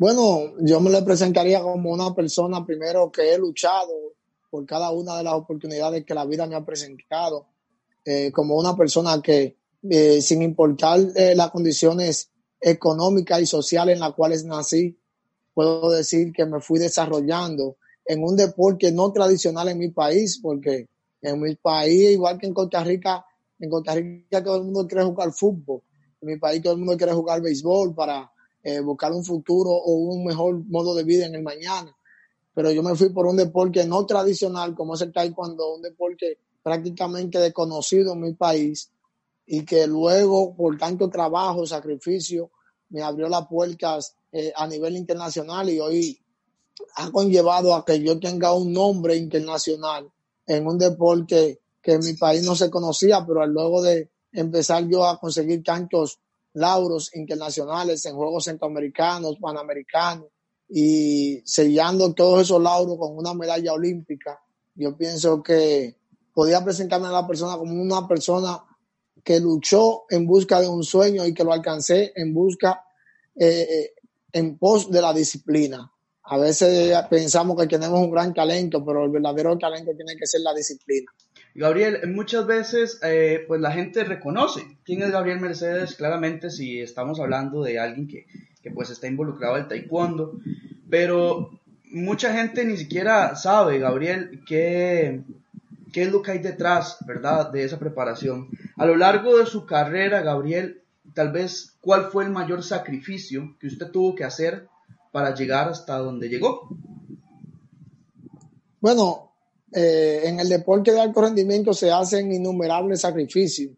Bueno, yo me le presentaría como una persona primero que he luchado por cada una de las oportunidades que la vida me ha presentado, eh, como una persona que eh, sin importar eh, las condiciones económicas y sociales en las cuales nací, puedo decir que me fui desarrollando en un deporte no tradicional en mi país, porque en mi país, igual que en Costa Rica, en Costa Rica todo el mundo quiere jugar fútbol, en mi país todo el mundo quiere jugar béisbol para eh, buscar un futuro o un mejor modo de vida en el mañana. Pero yo me fui por un deporte no tradicional como es el taekwondo, un deporte prácticamente desconocido en mi país y que luego por tanto trabajo, sacrificio, me abrió las puertas eh, a nivel internacional y hoy ha conllevado a que yo tenga un nombre internacional en un deporte que en mi país no se conocía, pero luego de empezar yo a conseguir tantos lauros internacionales en Juegos Centroamericanos, Panamericanos y sellando todos esos lauros con una medalla olímpica. Yo pienso que podía presentarme a la persona como una persona que luchó en busca de un sueño y que lo alcancé en busca, eh, eh, en pos de la disciplina. A veces pensamos que tenemos un gran talento, pero el verdadero talento tiene que ser la disciplina. Gabriel, muchas veces eh, pues la gente reconoce quién es Gabriel Mercedes, claramente si estamos hablando de alguien que, que pues está involucrado al taekwondo, pero mucha gente ni siquiera sabe, Gabriel, qué, qué es lo que hay detrás, ¿verdad?, de esa preparación. A lo largo de su carrera, Gabriel, tal vez, ¿cuál fue el mayor sacrificio que usted tuvo que hacer para llegar hasta donde llegó? Bueno, eh, en el deporte de alto rendimiento se hacen innumerables sacrificios.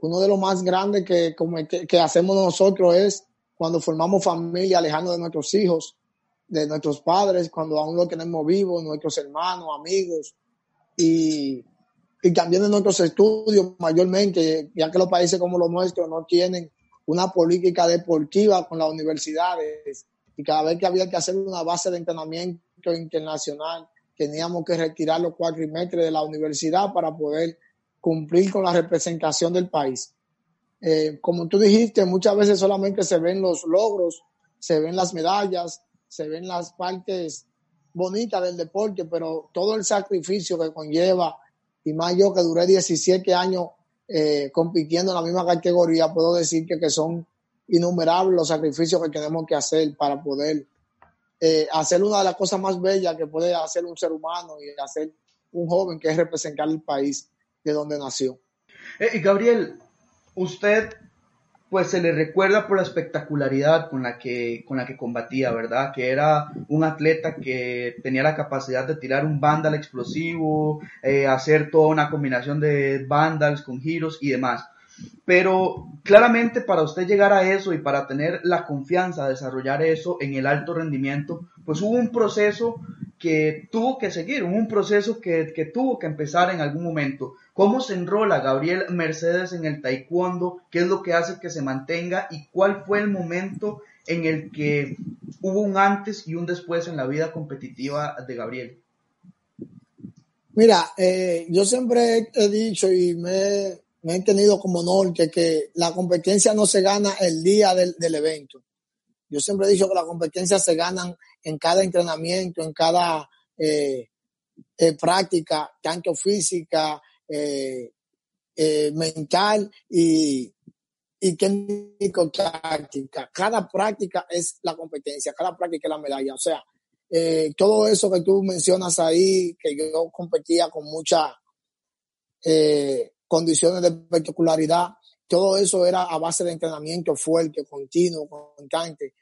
Uno de los más grandes que, que, hacemos nosotros es cuando formamos familia, alejando de nuestros hijos, de nuestros padres, cuando aún lo tenemos vivo, nuestros hermanos, amigos, y, y también en nuestros estudios mayormente, ya que los países como los nuestros no tienen una política deportiva con las universidades, y cada vez que había que hacer una base de entrenamiento internacional, teníamos que retirar los cuatrimestres de la universidad para poder cumplir con la representación del país. Eh, como tú dijiste, muchas veces solamente se ven los logros, se ven las medallas, se ven las partes bonitas del deporte, pero todo el sacrificio que conlleva, y más yo que duré 17 años eh, compitiendo en la misma categoría, puedo decir que, que son innumerables los sacrificios que tenemos que hacer para poder eh, hacer una de las cosas más bellas que puede hacer un ser humano y hacer un joven, que es representar el país de donde nació. Eh, Gabriel, usted pues se le recuerda por la espectacularidad con la que con la que combatía, ¿verdad? Que era un atleta que tenía la capacidad de tirar un vandal explosivo, eh, hacer toda una combinación de vandals con giros y demás. Pero claramente para usted llegar a eso y para tener la confianza de desarrollar eso en el alto rendimiento, pues hubo un proceso que tuvo que seguir, un proceso que, que tuvo que empezar en algún momento. ¿Cómo se enrola Gabriel Mercedes en el taekwondo? ¿Qué es lo que hace que se mantenga? ¿Y cuál fue el momento en el que hubo un antes y un después en la vida competitiva de Gabriel? Mira, eh, yo siempre he dicho y me, me he tenido como norte que la competencia no se gana el día del, evento. Yo siempre he dicho que las competencias se ganan en cada entrenamiento, en cada eh, eh, práctica, tanto física, eh, mental y, y técnico táctica. Cada práctica es la competencia, cada práctica es la medalla. O sea, todo eso que tú mencionas ahí, que yo competía con mucha condiciones de particularidad, todo eso era a base de entrenamiento fuerte, continuo, constante.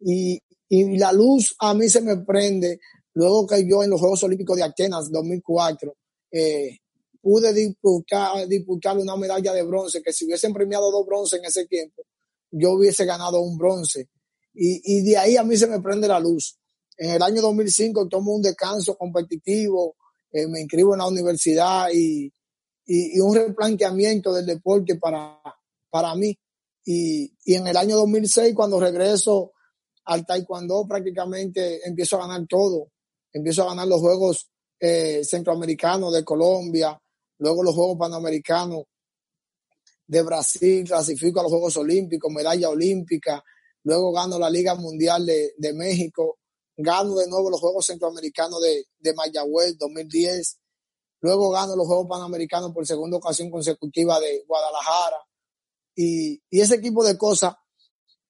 Y, y la luz a mí se me prende luego que yo en los Juegos Olímpicos de Atenas 2004 eh, pude disputar, disputar una medalla de bronce, que si hubiesen premiado dos bronce en ese tiempo, yo hubiese ganado un bronce. Y, y de ahí a mí se me prende la luz. En el año 2005 tomo un descanso competitivo, eh, me inscribo en la universidad y, y, un replanteamiento del deporte para, para mí. Y, y, en el año 2006, cuando regreso al taekwondo, prácticamente empiezo a ganar todo. Empiezo a ganar los Juegos eh, Centroamericanos de Colombia, luego los Juegos Panamericanos de Brasil, clasifico a los Juegos Olímpicos, medalla olímpica, luego gano la Liga Mundial de, de México, gano de nuevo los Juegos Centroamericanos de, de Mayagüez 2010, luego gano los Juegos Panamericanos por segunda ocasión consecutiva de Guadalajara. Y, y ese tipo de cosas,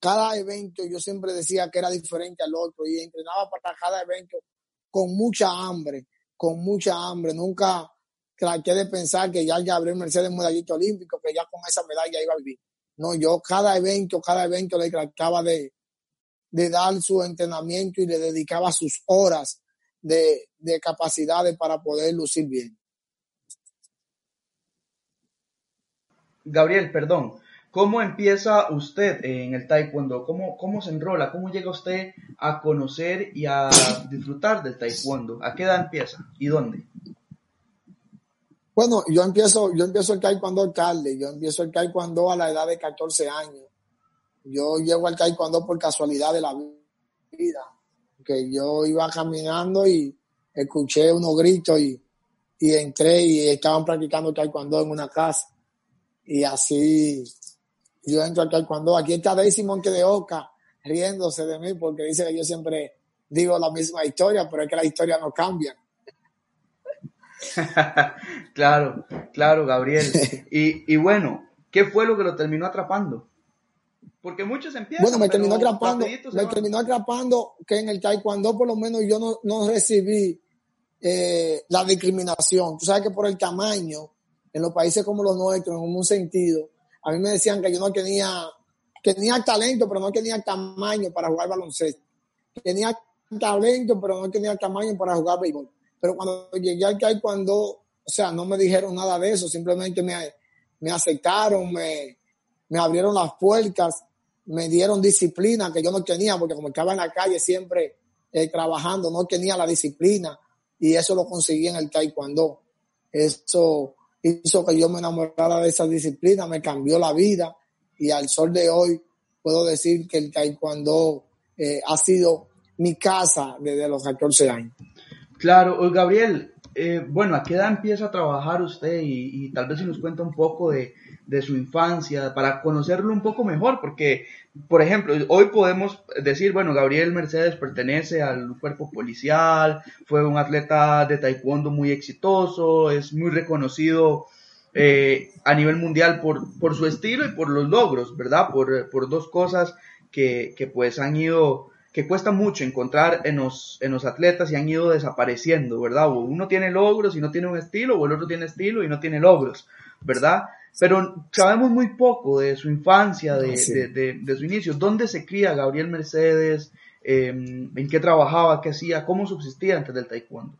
cada evento yo siempre decía que era diferente al otro y entrenaba para cada evento con mucha hambre, con mucha hambre. Nunca traté de pensar que ya Gabriel Mercedes medallista olímpico, que ya con esa medalla iba a vivir. No, yo cada evento, cada evento le trataba de, de dar su entrenamiento y le dedicaba sus horas de, de capacidades para poder lucir bien. Gabriel, perdón, ¿cómo empieza usted en el taekwondo? ¿Cómo, ¿Cómo se enrola? ¿Cómo llega usted a conocer y a disfrutar del taekwondo? ¿A qué edad empieza y dónde? Bueno, yo empiezo, yo empiezo el taekwondo tarde, yo empiezo el taekwondo a la edad de 14 años. Yo llego al taekwondo por casualidad de la vida, que yo iba caminando y escuché unos gritos y, y entré y estaban practicando taekwondo en una casa. Y así yo entro al taekwondo. Aquí está Daisy Monte de Oca riéndose de mí porque dice que yo siempre digo la misma historia, pero es que la historia no cambia. claro, claro, Gabriel. Y, y, bueno, ¿qué fue lo que lo terminó atrapando? Porque muchos empiezan. Bueno, me terminó atrapando, me terminó atrapando que en el taekwondo por lo menos yo no, no recibí eh, la discriminación. Tú sabes que por el tamaño, en los países como los nuestros, en un sentido, a mí me decían que yo no tenía, que tenía talento, pero no tenía tamaño para jugar baloncesto. Tenía talento, pero no tenía tamaño para jugar béisbol. Pero cuando llegué al taekwondo, o sea, no me dijeron nada de eso, simplemente me, me aceptaron, me, me abrieron las puertas, me dieron disciplina que yo no tenía, porque como estaba en la calle siempre eh, trabajando, no tenía la disciplina y eso lo conseguí en el taekwondo. Eso hizo que yo me enamorara de esa disciplina, me cambió la vida y al sol de hoy puedo decir que el taekwondo eh, ha sido mi casa desde los 14 años. Claro, Gabriel, eh, bueno, ¿a qué edad empieza a trabajar usted? Y, tal vez si nos cuenta un poco de, su infancia para conocerlo un poco mejor, porque, por ejemplo, hoy podemos decir, bueno, Gabriel Mercedes pertenece al cuerpo policial, fue un atleta de taekwondo muy exitoso, es muy reconocido eh, a nivel mundial por, por su estilo y por los logros, ¿verdad? Por, por dos cosas que, que pues han ido que cuesta mucho encontrar en los, en los atletas y han ido desapareciendo, ¿verdad? O uno tiene logros y no tiene un estilo, o el otro tiene estilo y no tiene logros, ¿verdad? Pero sabemos muy poco de su infancia, de, su inicio. ¿Dónde se cría Gabriel Mercedes? Em, ¿En qué trabajaba? ¿Qué hacía? ¿Cómo subsistía antes del taekwondo?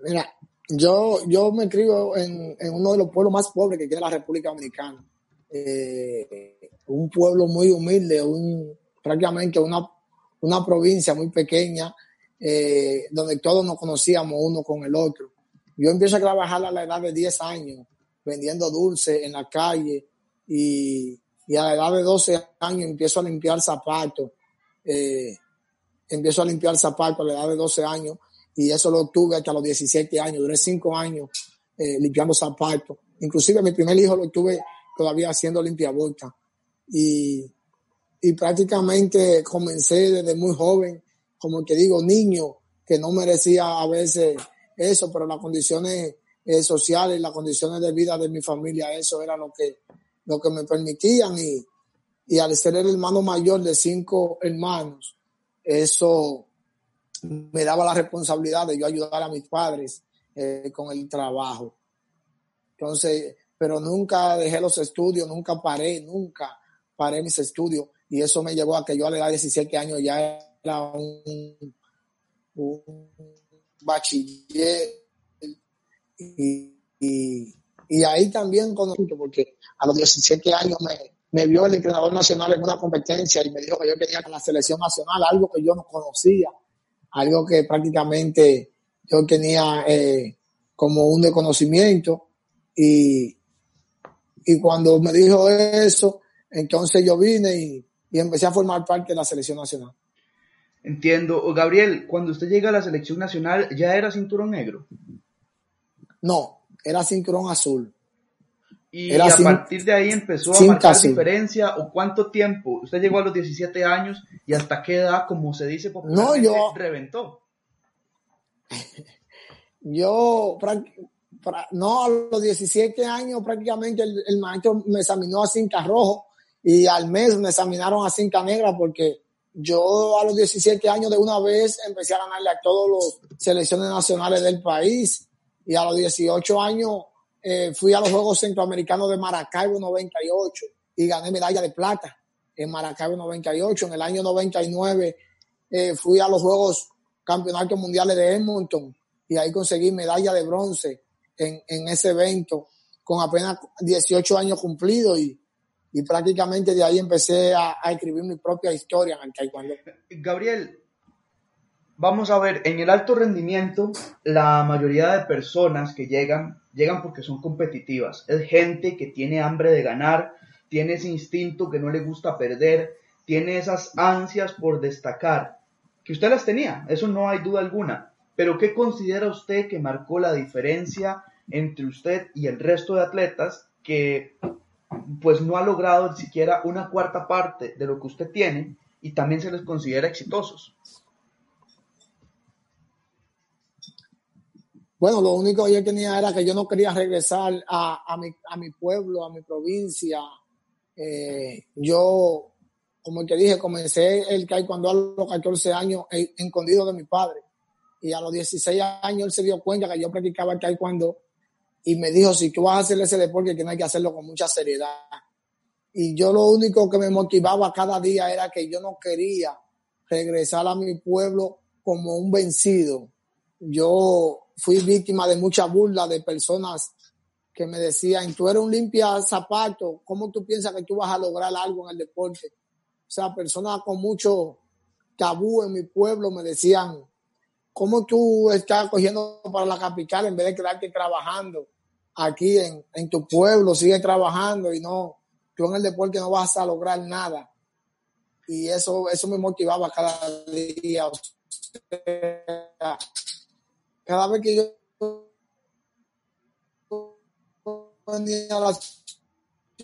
Mira, yo, yo me crío en, uno de los pueblos más pobres que tiene la República Dominicana. Eh, un pueblo muy humilde, un, prácticamente una, una provincia muy pequeña eh, donde todos nos conocíamos uno con el otro. Yo empiezo a trabajar a la edad de 10 años vendiendo dulces en la calle y, a la edad de 12 años empiezo a limpiar zapatos. Eh, empiezo a limpiar zapatos a la edad de 12 años y eso lo tuve hasta los 17 años. Duré 5 años eh, limpiando zapatos. Inclusive mi primer hijo lo tuve todavía haciendo limpia Y, prácticamente comencé desde muy joven, como que digo, niño, que no merecía a veces eso, pero las condiciones eh, sociales, las condiciones de vida de mi familia, eso era lo que, lo que me permitían y, y al ser el hermano mayor de cinco hermanos, eso me daba la responsabilidad de yo ayudar a mis padres eh, con el trabajo. Entonces, pero nunca dejé los estudios, nunca paré, nunca paré mis estudios y eso me llevó a que yo a la edad de 17 años ya era un, bachiller y, y, ahí también conocí, porque a los 17 años me, me vio el entrenador nacional en una competencia y me dijo que yo quería con la selección nacional, algo que yo no conocía, algo que prácticamente yo tenía eh, como un desconocimiento y, y cuando me dijo eso, entonces yo vine y, y empecé a formar parte de la selección nacional. Entiendo. Gabriel, cuando usted llega a la selección nacional, ¿ya era cinturón negro? No, era cinturón azul. Y a partir de ahí empezó a marcar diferencia o cuánto tiempo. Usted llegó a los 17 años y hasta qué edad, como se dice popularmente, no, yo, reventó. Yo, no, a los 17 años prácticamente el, maestro me examinó a cinta rojo y al mes me examinaron a cinta negra porque yo a los 17 años de una vez empecé a ganarle a todos los selecciones nacionales del país y a los 18 años eh, fui a los Juegos Centroamericanos de Maracaibo 98 y gané medalla de plata en Maracaibo 98. En el año 99 eh, fui a los Juegos Campeonatos Mundiales de Edmonton y ahí conseguí medalla de bronce en, en ese evento con apenas 18 años cumplidos y, y prácticamente de ahí empecé a, escribir mi propia historia en el taekwondo. Gabriel, vamos a ver, en el alto rendimiento la mayoría de personas que llegan, llegan porque son competitivas. Es gente que tiene hambre de ganar, tiene ese instinto que no le gusta perder, tiene esas ansias por destacar, que usted las tenía, eso no hay duda alguna. Pero ¿qué considera usted que marcó la diferencia entre usted y el resto de atletas que pues no ha logrado ni siquiera una cuarta parte de lo que usted tiene y también se les considera exitosos? Bueno, lo único que yo tenía era que yo no quería regresar a, mi, a mi, pueblo, a mi provincia. Eh, yo, como te dije, comencé el cuando a los 14 años escondido de mi padre. Y a los 16 años él se dio cuenta que yo practicaba el taekwondo y me dijo, si tú vas a hacer ese deporte, tienes que hacerlo con mucha seriedad. Y yo lo único que me motivaba cada día era que yo no quería regresar a mi pueblo como un vencido. Yo fui víctima de mucha burla de personas que me decían, tú eres un limpia zapato, ¿cómo tú piensas que tú vas a lograr algo en el deporte? O sea, personas con mucho tabú en mi pueblo me decían, ¿cómo tú estás cogiendo para la capital en vez de quedarte trabajando aquí en, en tu pueblo? Sigue trabajando y no, tú en el deporte no vas a lograr nada. Y eso, eso me motivaba cada día. cada vez que yo venía a la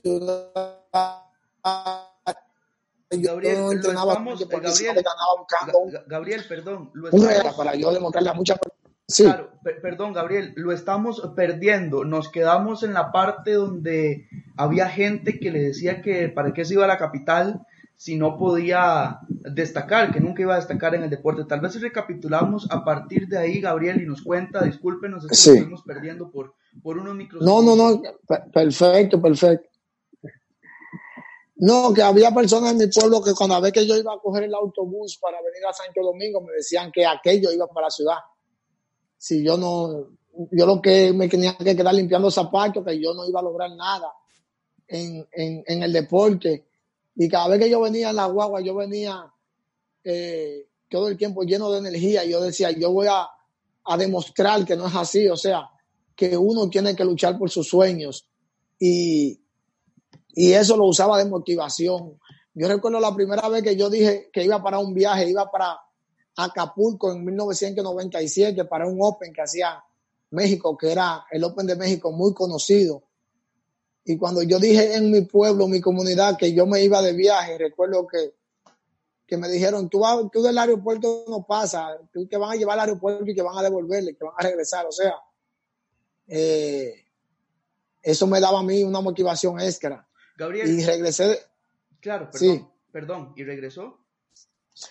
ciudad, Gabriel, lo estamos, Gabriel, Gabriel, perdón, lo estamos, para yo demostrarle a muchas sí. Claro, perdón, Gabriel, lo estamos perdiendo. Nos quedamos en la parte donde había gente que le decía que para qué se iba a la capital si no podía destacar, que nunca iba a destacar en el deporte. Tal vez si recapitulamos a partir de ahí, Gabriel, y nos cuenta, discúlpenos, es que estamos perdiendo por, por unos micros. No, no, no, perfecto, perfecto. No, que había personas en mi pueblo que cuando a ver que yo iba a coger el autobús para venir a Santo Domingo, me decían que aquello iba para la ciudad. Si yo no, yo lo que me tenía que quedar limpiando zapatos, que yo no iba a lograr nada en, en, en el deporte. Y cada vez que yo venía en la guagua, yo venía eh, todo el tiempo lleno de energía. Y yo decía, yo voy a, a demostrar que no es así. O sea, que uno tiene que luchar por sus sueños. Y, y eso lo usaba de motivación. Yo recuerdo la primera vez que yo dije que iba para un viaje, iba para Acapulco en 1997 para un Open que hacía México, que era el Open de México muy conocido. Y cuando yo dije en mi pueblo, mi comunidad, que yo me iba de viaje, recuerdo que, que me dijeron, tú, tú del aeropuerto no pasa, tú te van a llevar al aeropuerto y que van a devolverle, que van a regresar. O sea, eh, eso me daba a mí una motivación extra. Gabriel. Y regresé. Claro, perdón. Sí. Perdón. ¿Y regresó?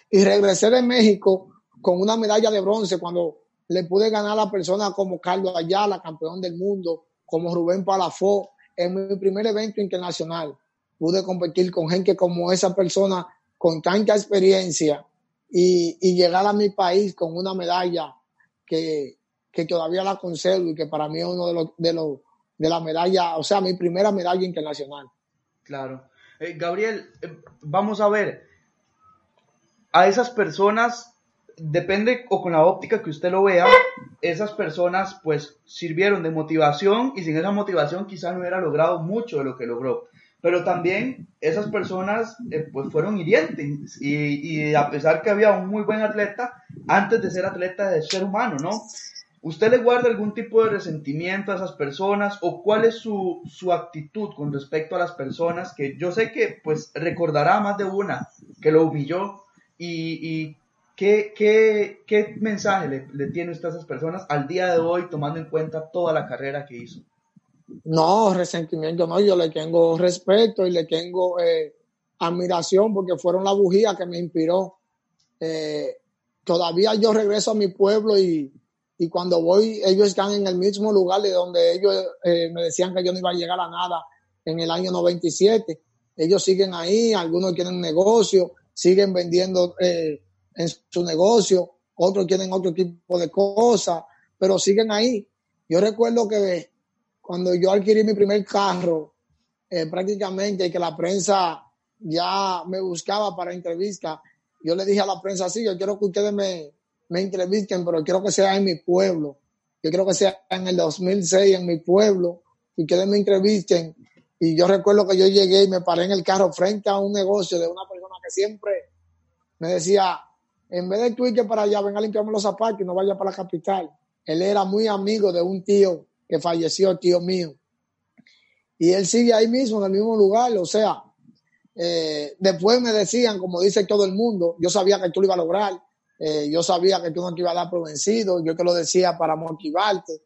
Y regresé de México con una medalla de bronce cuando le pude ganar a personas como Carlos Ayala, campeón del mundo, como Rubén Palafó, en mi primer evento internacional. Pude competir con gente como esa persona con tanta experiencia y, y llegar a mi país con una medalla que, que todavía la conservo y que para mí es uno de los, de los de la medalla, o sea, mi primera medalla internacional. Claro. Eh, Gabriel, eh, vamos a ver, a esas personas, depende o con la óptica que usted lo vea, esas personas pues sirvieron de motivación y sin esa motivación quizás no hubiera logrado mucho de lo que logró. Pero también esas personas eh, pues fueron hirientes y, y, a pesar que había un muy buen atleta, antes de ser atleta de ser humano, ¿no? ¿Usted le guarda algún tipo de resentimiento a esas personas o cuál es su, su, actitud con respecto a las personas que yo sé que pues recordará más de una que lo humilló y, y ¿qué, qué, qué, mensaje le, le, tiene usted a esas personas al día de hoy tomando en cuenta toda la carrera que hizo? No, resentimiento no, yo le tengo respeto y le tengo eh, admiración porque fueron la bujía que me inspiró. Eh, todavía yo regreso a mi pueblo y, y, cuando voy, ellos están en el mismo lugar de donde ellos eh, me decían que yo no iba a llegar a nada en el año 97. Ellos siguen ahí, algunos tienen negocio, siguen vendiendo eh, en su negocio, otros tienen otro tipo de cosas, pero siguen ahí. Yo recuerdo que cuando yo adquirí mi primer carro, eh, prácticamente que la prensa ya me buscaba para entrevista, yo le dije a la prensa, sí, yo quiero que ustedes me, me entrevisten, pero quiero que sea en mi pueblo. Yo quiero que sea en el 2006 en mi pueblo, y ustedes me entrevisten. Y yo recuerdo que yo llegué y me paré en el carro frente a un negocio de una persona que siempre me decía, en vez de tú ir para allá, venga a limpiarme los zapatos y no vaya para la capital. Él era muy amigo de un tío que falleció, tío mío. Y él sigue ahí mismo, en el mismo lugar. O sea, eh, después me decían, como dice todo el mundo, yo sabía que tú lo ibas a lograr. Eh, yo sabía que tú no te ibas a dar por vencido. Yo te lo decía para motivarte,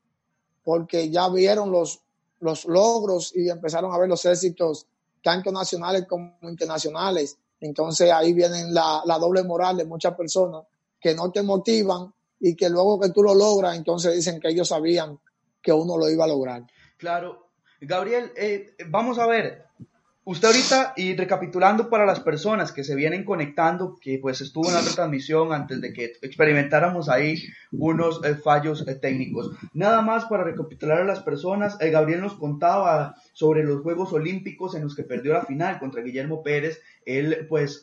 porque ya vieron los, los logros y empezaron a ver los éxitos, tanto nacionales como internacionales. Entonces ahí viene la, la doble moral de muchas personas que no te motivan y que luego que tú lo logras, entonces dicen que ellos sabían que uno lo iba a lograr. Claro. Gabriel, eh, vamos a ver, usted ahorita, y recapitulando para las personas que se vienen conectando, que pues estuvo en la retransmisión antes de que experimentáramos ahí unos eh, fallos eh, técnicos. Nada más para recapitular a las personas, Gabriel nos contaba sobre los Juegos Olímpicos en los que perdió la final contra Guillermo Pérez. Él pues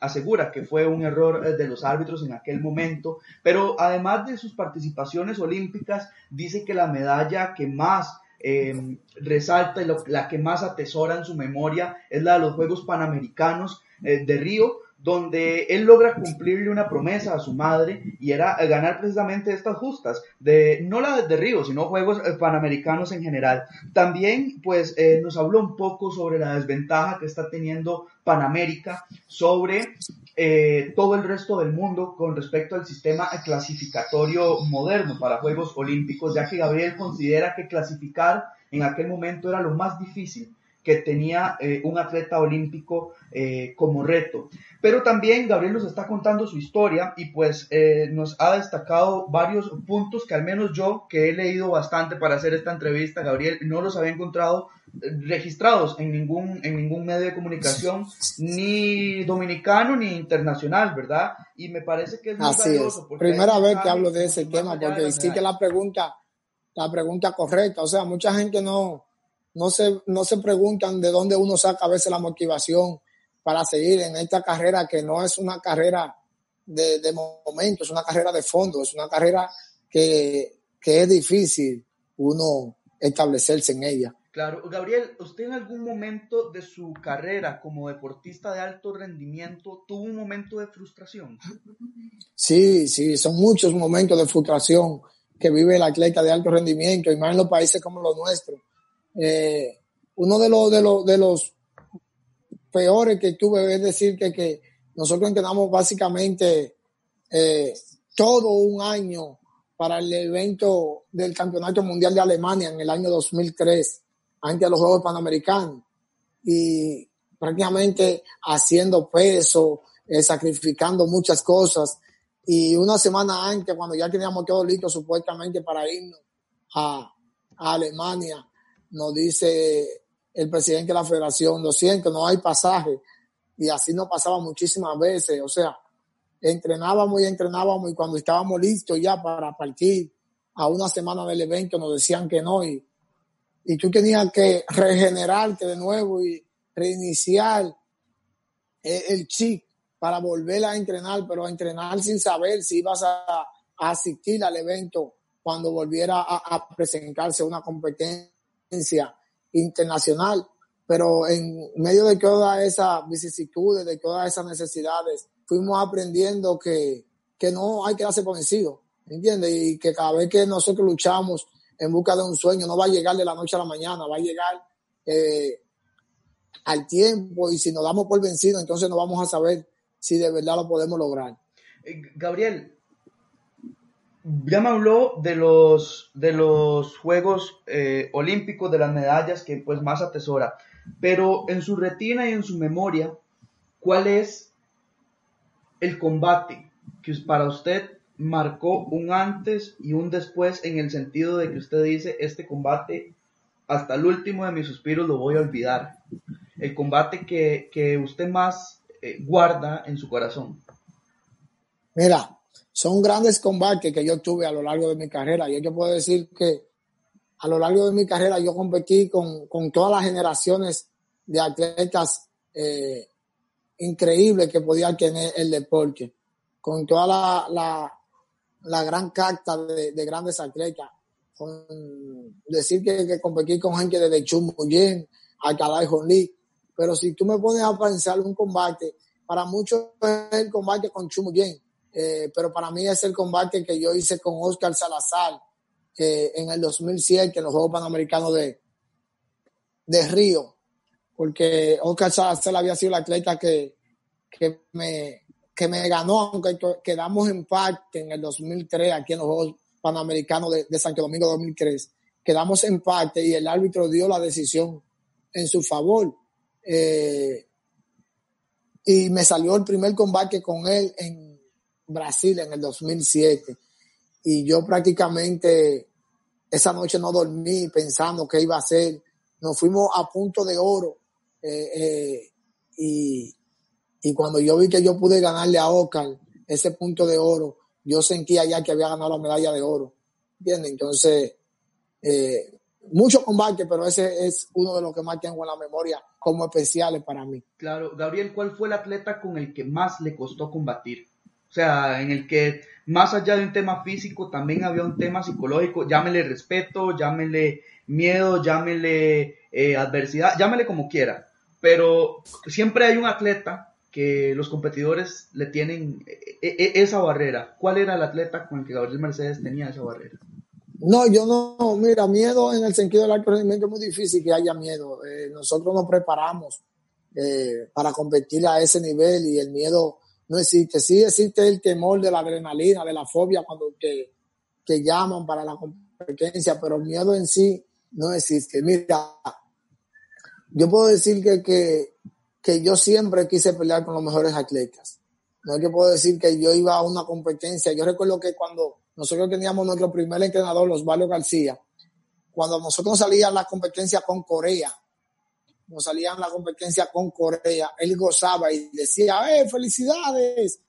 asegura que fue un error de los árbitros en aquel momento, pero además de sus participaciones olímpicas, dice que la medalla que más eh, resalta y la que más atesora en su memoria es la de los Juegos Panamericanos eh, de Río, donde él logra cumplirle una promesa a su madre y era ganar precisamente estas justas, de, no la de Río, sino Juegos eh, Panamericanos en general. También pues eh, nos habló un poco sobre la desventaja que está teniendo Panamérica sobre eh, todo el resto del mundo con respecto al sistema clasificatorio moderno para Juegos Olímpicos, ya que Gabriel considera que clasificar en aquel momento era lo más difícil que tenía eh, un atleta olímpico eh, como reto. Pero también Gabriel nos está contando su historia y pues eh, nos ha destacado varios puntos que al menos yo, que he leído bastante para hacer esta entrevista, Gabriel, no los había encontrado registrados en ningún, en ningún medio de comunicación, ni dominicano ni internacional, ¿verdad? Y me parece que es muy Así valioso. Es. Primera vez que hablo de ese tema, porque sí que la pregunta, la pregunta correcta, o sea, mucha gente no, no se, no se preguntan de dónde uno saca a veces la motivación para seguir en esta carrera que no es una carrera de, de momento, es una carrera de fondo, es una carrera que, que es difícil uno establecerse en ella. Claro, Gabriel, ¿usted en algún momento de su carrera como deportista de alto rendimiento tuvo un momento de frustración? Sí, sí, son muchos momentos de frustración que vive el atleta de alto rendimiento y más en los países como los nuestros, eh, uno de los, de, los, peores que tuve es decir que, nosotros entrenamos básicamente eh, todo un año para el evento del Campeonato Mundial de Alemania en el año 2003, antes de los Juegos Panamericanos. Y prácticamente haciendo peso, eh, sacrificando muchas cosas. Y una semana antes, cuando ya teníamos todo listo supuestamente para irnos a Alemania, nos dice el presidente de la federación, lo siento, no hay pasaje. Y así nos pasaba muchísimas veces. O sea, entrenábamos y entrenábamos y cuando estábamos listos ya para partir a una semana del evento nos decían que no y, y tú tenías que regenerarte de nuevo y reiniciar el, chip para volver a entrenar, pero a entrenar sin saber si ibas a, asistir al evento cuando volviera a presentarse una competencia internacional, pero en medio de todas esas vicisitudes, de todas esas necesidades, fuimos aprendiendo que, que no hay que darse por vencido, ¿entiendes? Y que cada vez que nosotros luchamos en busca de un sueño, no va a llegar de la noche a la mañana, va a llegar eh, al tiempo y si nos damos por vencido, entonces no vamos a saber si de verdad lo podemos lograr. Eh, Gabriel, ya me habló de los, de los Juegos eh, Olímpicos, de las medallas que pues más atesora, pero en su retina y en su memoria, ¿cuál es el combate que para usted marcó un antes y un después en el sentido de que usted dice, este combate hasta el último de mis suspiros lo voy a olvidar? El combate que, usted más eh, guarda en su corazón. Mira, son grandes combates que yo tuve a lo largo de mi carrera. Y yo puedo decir que a lo largo de mi carrera yo competí con, todas las generaciones de atletas eh, increíbles que podía tener el deporte, con toda la, la, gran carta de, grandes atletas. Con decir que, competí con gente desde Chum Muyen, Lee. Pero si tú me pones a pensar un combate, para muchos es el combate con Chum Muyen eh, pero para mí es el combate que yo hice con Oscar Salazar en el 2007 en los Juegos Panamericanos de, de Río, porque Oscar Salazar había sido el atleta que, que, me, que me ganó, aunque quedamos empate en el 2003 aquí en los Juegos Panamericanos de, de Santo Domingo 2003. Quedamos empate y el árbitro dio la decisión en su favor. Eh, y me salió el primer combate con él en Brasil en el 2007 y yo prácticamente esa noche no dormí pensando qué iba a hacer. Nos fuimos a punto de oro eh, eh, y, y, cuando yo vi que yo pude ganarle a Oscar ese punto de oro, yo sentía ya que había ganado la medalla de oro. Entonces, eh, mucho combate, pero ese es uno de los que más tengo en la memoria como especiales para mí. Claro, Gabriel, ¿cuál fue el atleta con el que más le costó combatir? O sea, en el que más allá de un tema físico también había un tema psicológico, llámele respeto, llámele miedo, llámele eh, adversidad, llámele como quiera. Pero siempre hay un atleta que los competidores le tienen eh, eh, esa barrera. ¿Cuál era el atleta con el que Gabriel Mercedes tenía esa barrera? No, yo no, mira, miedo en el sentido del alto rendimiento es muy difícil que haya miedo. nosotros nos preparamos para competir a ese nivel y el miedo no existe. Sí existe el temor de la adrenalina, de la fobia cuando te, llaman para la competencia, pero el miedo en sí no existe. Mira, yo puedo decir que, que, yo siempre quise pelear con los mejores atletas. No es que puedo decir que yo iba a una competencia. Yo recuerdo que cuando nosotros teníamos nuestro primer entrenador, Osvaldo García, cuando nosotros salíamos a la competencia con Corea, nos salían la competencia con Corea, él gozaba y decía, eh, felicidades,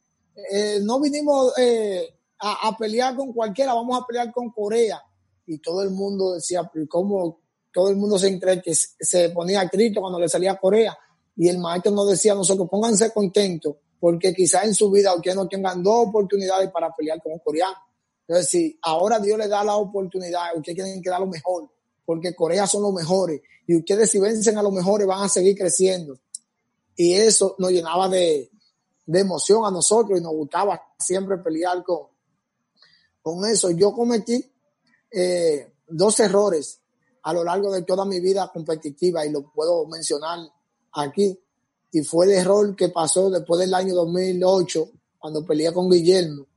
eh, no vinimos eh, a, pelear con cualquiera, vamos a pelear con Corea. Y todo el mundo decía, ¿cómo? Todo el mundo se, que se ponía triste cuando le salía Corea. Y el maestro nos decía nosotros, pónganse contentos, porque quizás en su vida ustedes no tengan dos oportunidades para pelear con un coreano. Entonces, si ahora Dios les da la oportunidad, ustedes tienen que dar lo mejor porque Corea son los mejores y ustedes si vencen a los mejores van a seguir creciendo. Y eso nos llenaba de, emoción a nosotros y nos gustaba siempre pelear con, con eso. Yo cometí eh, dos errores a lo largo de toda mi vida competitiva y lo puedo mencionar aquí. Y fue el error que pasó después del año 2008, cuando peleé con Guillermo.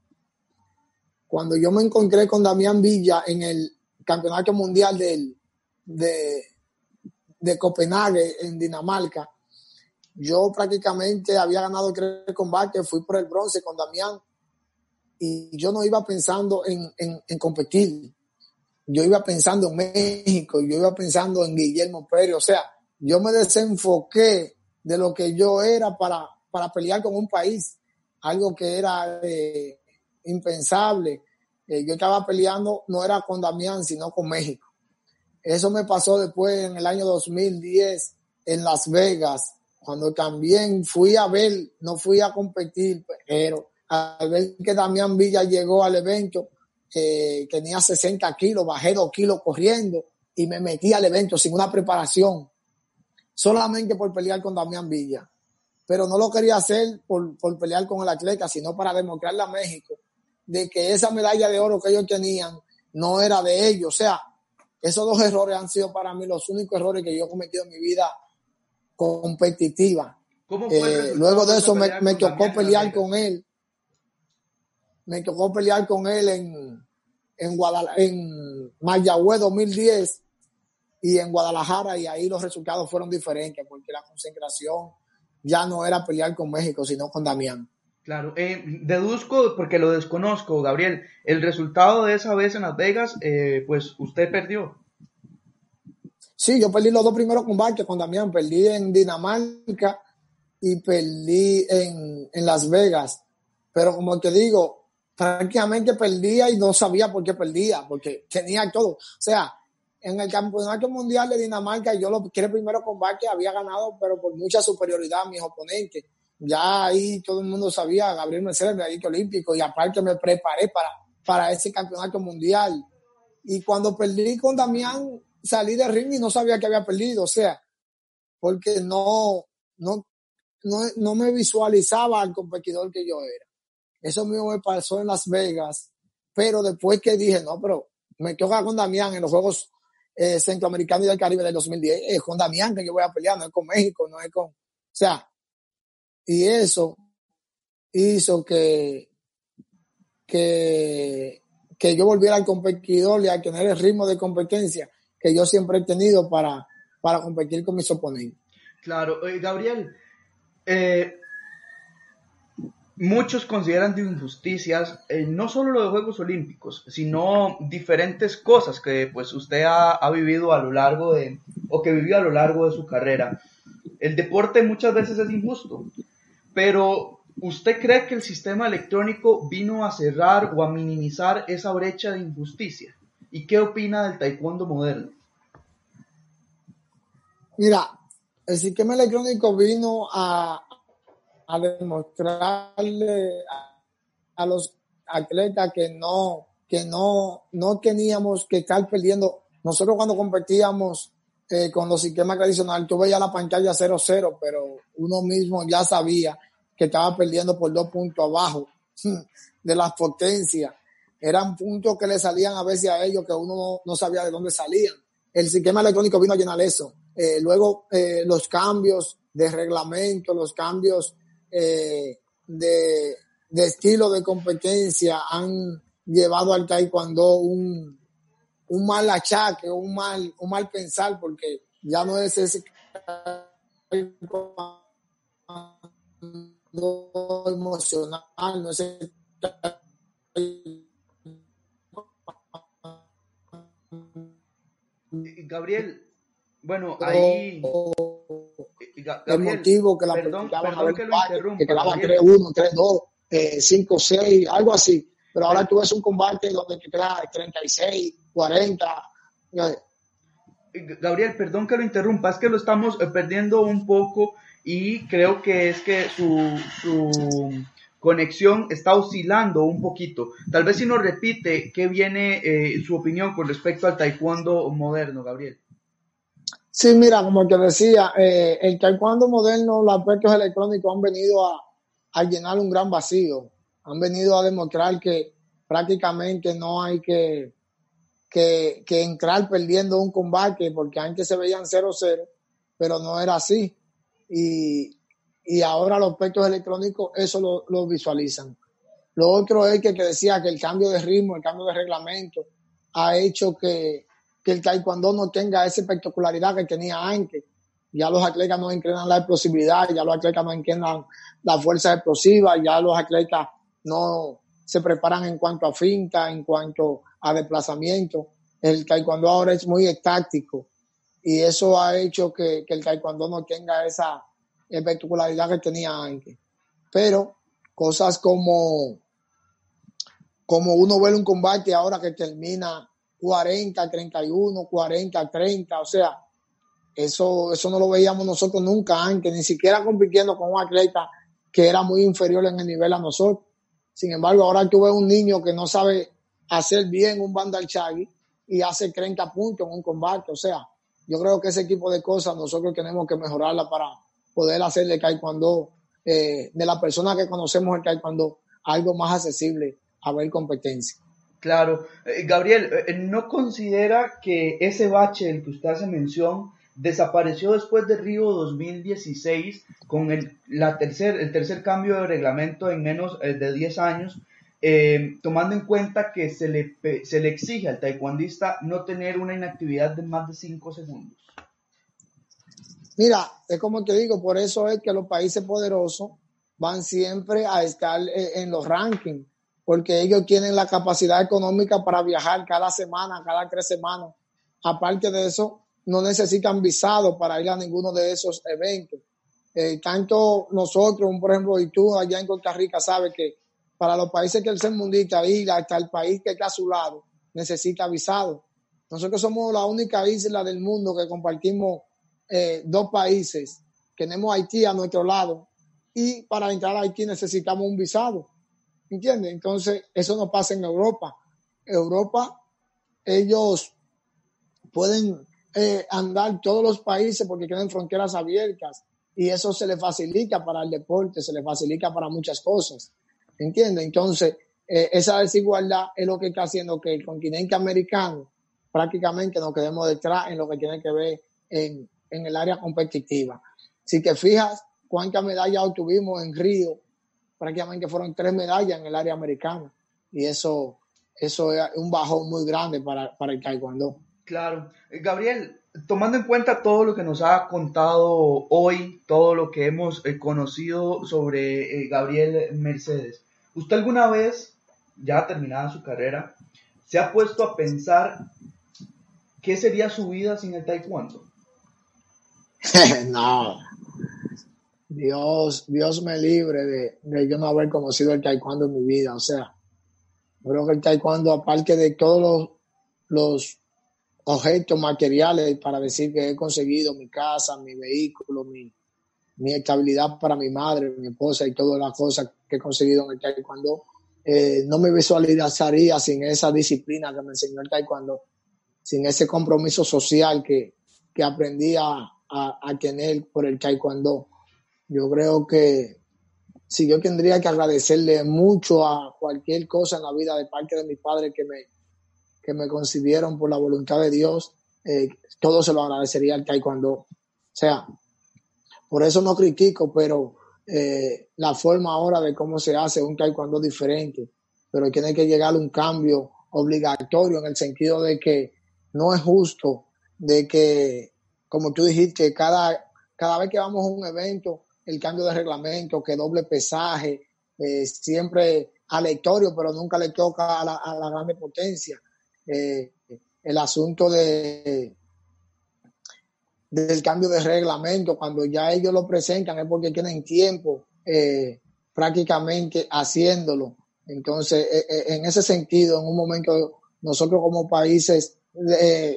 Cuando yo me encontré con Damián Villa en el Campeonato Mundial del, de, de Copenhague en Dinamarca. Yo prácticamente había ganado tres combates, fui por el bronce con Damián y yo no iba pensando en, en, competir. Yo iba pensando en México, yo iba pensando en Guillermo Pérez. O sea, yo me desenfoqué de lo que yo era para, para pelear con un país, algo que era eh, impensable. Eh, yo estaba peleando, no era con Damián, sino con México. Eso me pasó después en el año 2010 en Las Vegas, cuando también fui a ver, no fui a competir, pero al ver que Damián Villa llegó al evento, eh, tenía 60 kilos, bajé 2 kilos corriendo y me metí al evento sin una preparación, solamente por pelear con Damián Villa. Pero no lo quería hacer por, por pelear con el atleta, sino para demostrarle a México de que esa medalla de oro que ellos tenían no era de ellos. O sea, esos dos errores han sido para mí los únicos errores que yo he cometido en mi vida competitiva. Eh, luego de eso me, me tocó pelear con él. Me tocó pelear con él en, en, en Mayagüez 2010 y en Guadalajara y ahí los resultados fueron diferentes porque la concentración ya no era pelear con México, sino con Damián. Claro, eh, deduzco, porque lo desconozco, Gabriel, el resultado de esa vez en Las Vegas, eh, pues usted perdió. Sí, yo perdí los dos primeros combates con Damián, perdí en Dinamarca y perdí en, en Las Vegas, pero como te digo, prácticamente perdía y no sabía por qué perdía, porque tenía todo. O sea, en el campeonato mundial de Dinamarca, yo lo que el primero combate había ganado, pero por mucha superioridad a mis oponentes. Ya ahí todo el mundo sabía, Gabriel Mercedes, medallista olímpico, y aparte me preparé para, para ese campeonato mundial. Y cuando perdí con Damián, salí de ring y no sabía que había perdido, o sea, porque no, no, no, no me visualizaba al competidor que yo era. Eso mismo me pasó en Las Vegas, pero después que dije, no, pero me toca con Damián en los Juegos eh, Centroamericanos y del Caribe del 2010, es con Damián que yo voy a pelear, no es con México, no es con, o sea, y eso hizo que, que, que yo volviera al competidor y a tener el ritmo de competencia que yo siempre he tenido para, para competir con mis oponentes. Claro, eh, Gabriel, eh, muchos consideran de injusticias eh, no solo los Juegos Olímpicos, sino diferentes cosas que pues usted ha, ha, vivido a lo largo de, o que vivió a lo largo de su carrera. El deporte muchas veces es injusto, pero ¿usted cree que el sistema electrónico vino a cerrar o a minimizar esa brecha de injusticia? ¿Y qué opina del taekwondo moderno? Mira, el sistema electrónico vino a, a demostrarle a, los atletas que no, que no, no teníamos que estar perdiendo. Nosotros cuando competíamos eh, con los sistemas tradicionales, tú veías la pantalla 0-0, pero uno mismo ya sabía que estaba perdiendo por dos puntos abajo de las potencias. Eran puntos que le salían a veces a ellos que uno no, sabía de dónde salían. El sistema electrónico vino a llenar eso. Eh, luego eh, los cambios de reglamento, los cambios eh, de, de, estilo de competencia han llevado al taekwondo un, un mal achaque, un mal, un mal pensar, porque ya no es ese emocional, no es Gabriel, bueno, ahí el motivo que la perdón, perdón que, lo interrumpa, que quedaban 3-1, 3-2, eh, 5-6, algo así. Pero ahora tú ves un combate donde te queda 36, 40. Gabriel, perdón que lo interrumpa, es que lo estamos eh, perdiendo un poco y creo que es que su, su conexión está oscilando un poquito. Tal vez si nos repite qué viene eh, su opinión con respecto al taekwondo moderno, Gabriel. Sí, mira, como te decía, eh, el taekwondo moderno, los aspectos electrónicos han venido a, llenar un gran vacío. Han venido a demostrar que prácticamente no hay que, que, entrar perdiendo un combate, porque antes se veían 0-0, pero no era así. Y, ahora los aspectos electrónicos eso lo, lo, visualizan. Lo otro es que, que decía que el cambio de ritmo, el cambio de reglamento, ha hecho que, que el taekwondo no tenga esa espectacularidad que tenía antes. Ya los atletas no entrenan la explosividad, ya los atletas no entrenan la fuerza explosiva, ya los atletas no se preparan en cuanto a finta, en cuanto a desplazamiento. El taekwondo ahora es muy táctico y eso ha hecho que, que el taekwondo no tenga esa espectacularidad que tenía antes. Pero cosas como, como uno ve un combate ahora que termina 40, 31, 40, 30, o sea, eso, eso no lo veíamos nosotros nunca antes, ni siquiera compitiendo con un atleta que era muy inferior en el nivel a nosotros. Sin embargo, ahora tú ves un niño que no sabe hacer bien un bandal chagui y hace 30 puntos en un combate. O sea, yo creo que ese tipo de cosas nosotros tenemos que mejorarla para poder hacerle taekwondo, eh, de la persona que conocemos el taekwondo, algo más accesible haber competencia. Claro. Eh, Gabriel, eh, ¿no considera que ese bache del que usted hace mención desapareció después de Río 2016 con el, la tercer, el tercer cambio de reglamento en menos eh, de 10 años, tomando en cuenta que se le, se le exige al taekwondista no tener una inactividad de más de 5 segundos? Mira, es como te digo, por eso es que los países poderosos van siempre a estar en los rankings porque ellos tienen la capacidad económica para viajar cada semana, cada tres semanas. Aparte de eso, no necesitan visado para ir a ninguno de esos eventos. Eh, tanto nosotros, por ejemplo, y tú allá en Costa Rica, sabes que para los países que el ser mundista ir hasta el país que está a su lado, necesita visado. Nosotros somos la única isla del mundo que compartimos eh, dos países. Tenemos Haití a nuestro lado y para entrar a Haití necesitamos un visado. ¿Entiendes? Entonces, eso no pasa en Europa. Europa, ellos pueden eh, andar todos los países porque tienen fronteras abiertas y eso se les facilita para el deporte, se les facilita para muchas cosas. ¿Entiendes? Entonces, eh, esa desigualdad es lo que está haciendo que el continente americano prácticamente nos quedemos detrás en lo que tiene que ver en, en el área competitiva. Si te fijas cuántas medallas obtuvimos en Río prácticamente fueron tres medallas en el área americana. Y eso, eso es un bajón muy grande para, para el taekwondo. Claro. Eh, Gabriel, tomando en cuenta todo lo que nos ha contado hoy, todo lo que hemos eh, conocido sobre eh, Gabriel Mercedes, ¿usted alguna vez, ya terminada su carrera, se ha puesto a pensar qué sería su vida sin el taekwondo? no, Dios, Dios me libre de, yo no haber conocido el taekwondo en mi vida. O sea, creo que el taekwondo, aparte de todos los objetos materiales para decir que he conseguido mi casa, mi vehículo, mi, mi estabilidad para mi madre, mi esposa y todas las cosas que he conseguido en el taekwondo, eh, no me visualizaría sin esa disciplina que me enseñó el taekwondo, sin ese compromiso social que, que aprendí a, a tener por el taekwondo. Yo creo que si yo tendría que agradecerle mucho a cualquier cosa en la vida de parte de mis padres que me, que me concibieron por la voluntad de Dios, eh, todo se lo agradecería al taekwondo. O sea, por eso no critico, pero eh, la forma ahora de cómo se hace un taekwondo diferente, pero tiene que llegar un cambio obligatorio en el sentido de que no es justo de que, como tú dijiste, cada, cada vez que vamos a un evento, el cambio de reglamento, que doble pesaje, eh, siempre aleatorio, pero nunca le toca a la, a la grande potencia. Eh, el asunto de del cambio de reglamento, cuando ya ellos lo presentan es porque tienen tiempo eh, prácticamente haciéndolo. Entonces, en ese sentido, en un momento, nosotros como países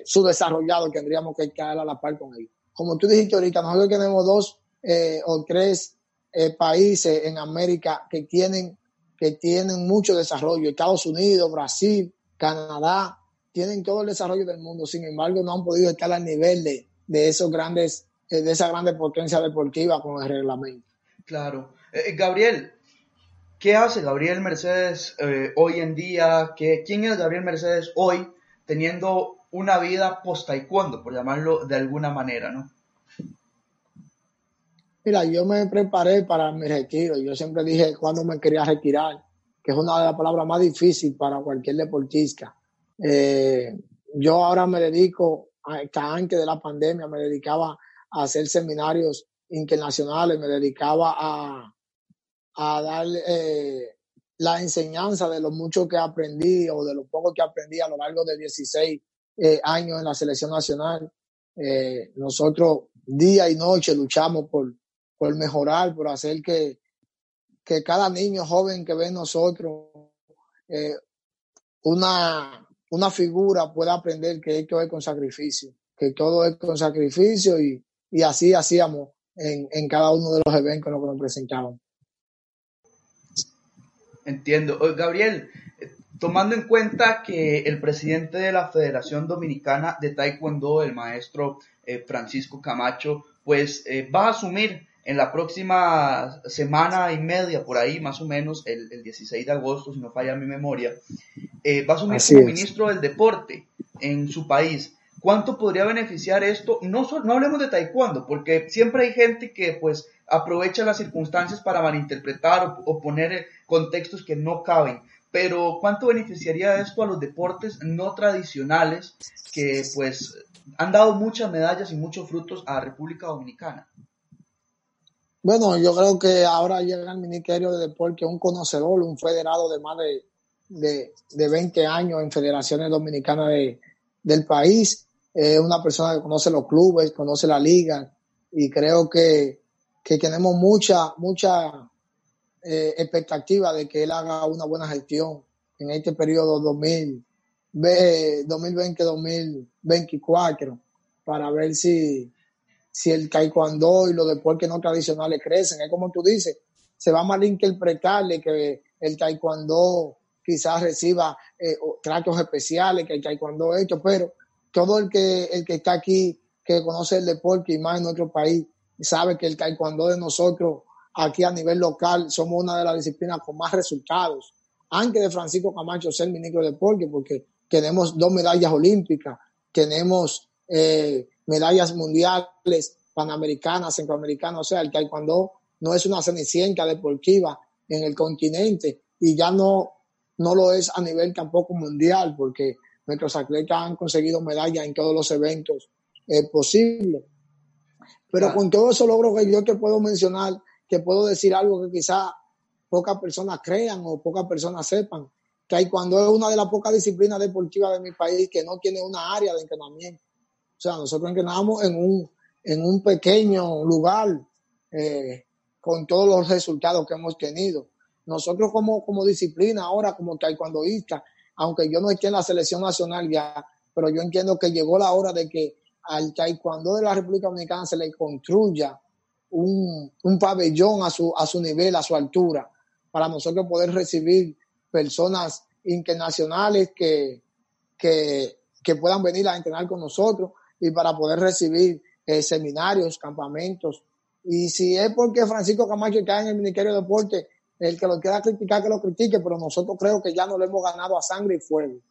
subdesarrollados tendríamos que caer a la par con ellos. Como tú dijiste ahorita, nosotros tenemos dos eh, o tres eh, países en América que tienen, que tienen mucho desarrollo. Estados Unidos, Brasil, Canadá, tienen todo el desarrollo del mundo. Sin embargo, no han podido estar al nivel de, de esos grandes, eh, de esa grande potencia deportiva con el reglamento. Claro. Gabriel, ¿qué hace Gabriel Mercedes hoy en día? ¿Qué, ¿Quién es Gabriel Mercedes hoy teniendo una vida post-taekwondo, por llamarlo de alguna manera, ¿no? Mira, yo me preparé para mi retiro. Yo siempre dije cuando me quería retirar, que es una de las palabras más difíciles para cualquier deportista. Eh, yo ahora me dedico, hasta antes de la pandemia, me dedicaba a hacer seminarios internacionales, me dedicaba a, a dar eh, la enseñanza de lo mucho que aprendí o de lo poco que aprendí a lo largo de 16 eh, años en la selección nacional. nosotros día y noche luchamos por, por mejorar, por hacer que, que cada niño joven que ve en nosotros eh, una, una figura pueda aprender que esto es con sacrificio, que todo es con sacrificio y, y así hacíamos en, en, cada uno de los eventos que nos presentaban. Entiendo. Gabriel, tomando en cuenta que el presidente de la Federación Dominicana de Taekwondo, el maestro eh, Francisco Camacho, pues eh, va a asumir en la próxima semana y media, por ahí más o menos, el, 16 de agosto, si no falla mi memoria, eh, va a asumir como ministro del deporte en su país. ¿Cuánto podría beneficiar esto? No, no hablemos de taekwondo, porque siempre hay gente que pues aprovecha las circunstancias para malinterpretar o, poner contextos que no caben. Pero ¿cuánto beneficiaría esto a los deportes no tradicionales que pues han dado muchas medallas y muchos frutos a República Dominicana? Bueno, yo creo que ahora llega al Ministerio de Deporte un conocedor, un federado de más de, de, 20 años en federaciones dominicanas de, del país, Es una persona que conoce los clubes, conoce la liga y creo que, que tenemos mucha, mucha eh, expectativa de que él haga una buena gestión en este periodo 2020-2024 para ver si, si el taekwondo y los deportes no tradicionales crecen. Es como tú dices, se va a malinterpretarle que el taekwondo quizás reciba eh, tratos especiales, que el taekwondo hecho, pero todo el que, el que está aquí, que conoce el deporte y más en nuestro país, sabe que el taekwondo de nosotros aquí a nivel local somos una de las disciplinas con más resultados. Antes de Francisco Camacho ser ministro de deporte, porque tenemos dos medallas olímpicas, tenemos eh, medallas mundiales, panamericanas, centroamericanas, o sea, el taekwondo no es una cenicienta deportiva en el continente y ya no, no lo es a nivel tampoco mundial, porque nuestros atletas han conseguido medallas en todos los eventos eh, posibles. Pero con todo eso logro que yo te puedo mencionar, que puedo decir algo que quizá pocas personas crean o pocas personas sepan, que taekwondo es una de las pocas disciplinas deportivas de mi país que no tiene una área de entrenamiento. O sea, nosotros entrenamos en un, en un pequeño lugar eh, con todos los resultados que hemos tenido. Nosotros como, como disciplina ahora, como taekwondoísta, aunque yo no esté en la selección nacional ya, pero yo entiendo que llegó la hora de que al taekwondo de la República Dominicana se le construya un, un pabellón a su, a su nivel, a su altura, para nosotros poder recibir personas internacionales que, que, que puedan venir a entrenar con nosotros y para poder recibir eh, seminarios, campamentos. Y si es porque Francisco Camacho está en el Ministerio de Deporte, el que lo quiera criticar, que lo critique, pero nosotros creo que ya no lo hemos ganado a sangre y fuego.